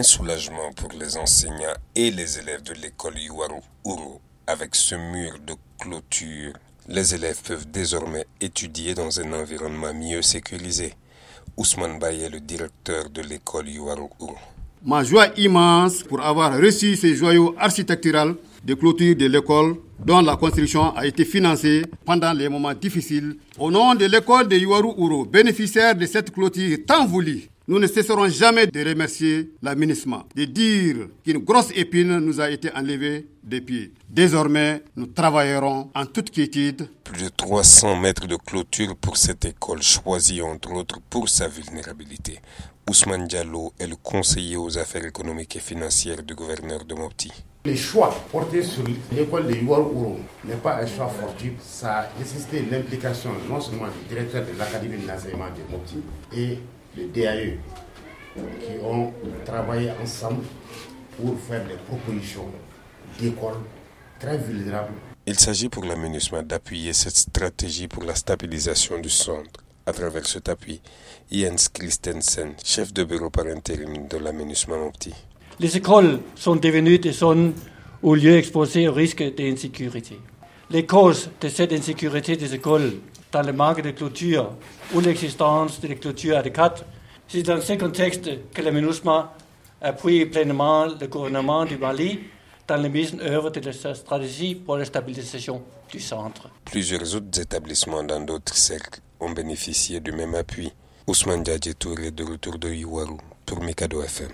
Un soulagement pour les enseignants et les élèves de l'école Yuaru Uro. Avec ce mur de clôture, les élèves peuvent désormais étudier dans un environnement mieux sécurisé. Ousmane Baye est le directeur de l'école Yuaru Uro. Ma joie immense pour avoir reçu ces joyaux architecturaux de clôture de l'école dont la construction a été financée pendant les moments difficiles. Au nom de l'école de Yuaru Uro, bénéficiaire de cette clôture tant voulue, nous ne cesserons jamais de remercier l'aménagement, de dire qu'une grosse épine nous a été enlevée des pieds. Désormais, nous travaillerons en toute quiétude. Plus de 300 mètres de clôture pour cette école choisie entre autres pour sa vulnérabilité. Ousmane Diallo est le conseiller aux affaires économiques et financières du gouverneur de Mopti. Le choix porté sur l'école de Yuar Ouro n'est pas un choix fortuit. Ça a nécessité l'implication non seulement du directeur de l'Académie de l'enseignement de Mopti et le DAE qui ont travaillé ensemble pour faire des propositions d'écoles très vulnérables. Il s'agit pour l'aménagement d'appuyer cette stratégie pour la stabilisation du centre. À travers cet appui, Jens Christensen, chef de bureau par intérim de l'aménagement Mopti. Les écoles sont devenues des zones ou lieux exposés au risque d'insécurité. Les causes de cette insécurité des écoles dans le manque de clôture ou l'existence de clôtures adéquates, c'est dans ce contexte que le MINUSMA appuie pleinement le gouvernement du Mali dans la mise en œuvre de sa stratégie pour la stabilisation du centre. Plusieurs autres établissements dans d'autres cercles ont bénéficié du même appui. Ousmane Touré de retour de Iwaru pour Mikado FM.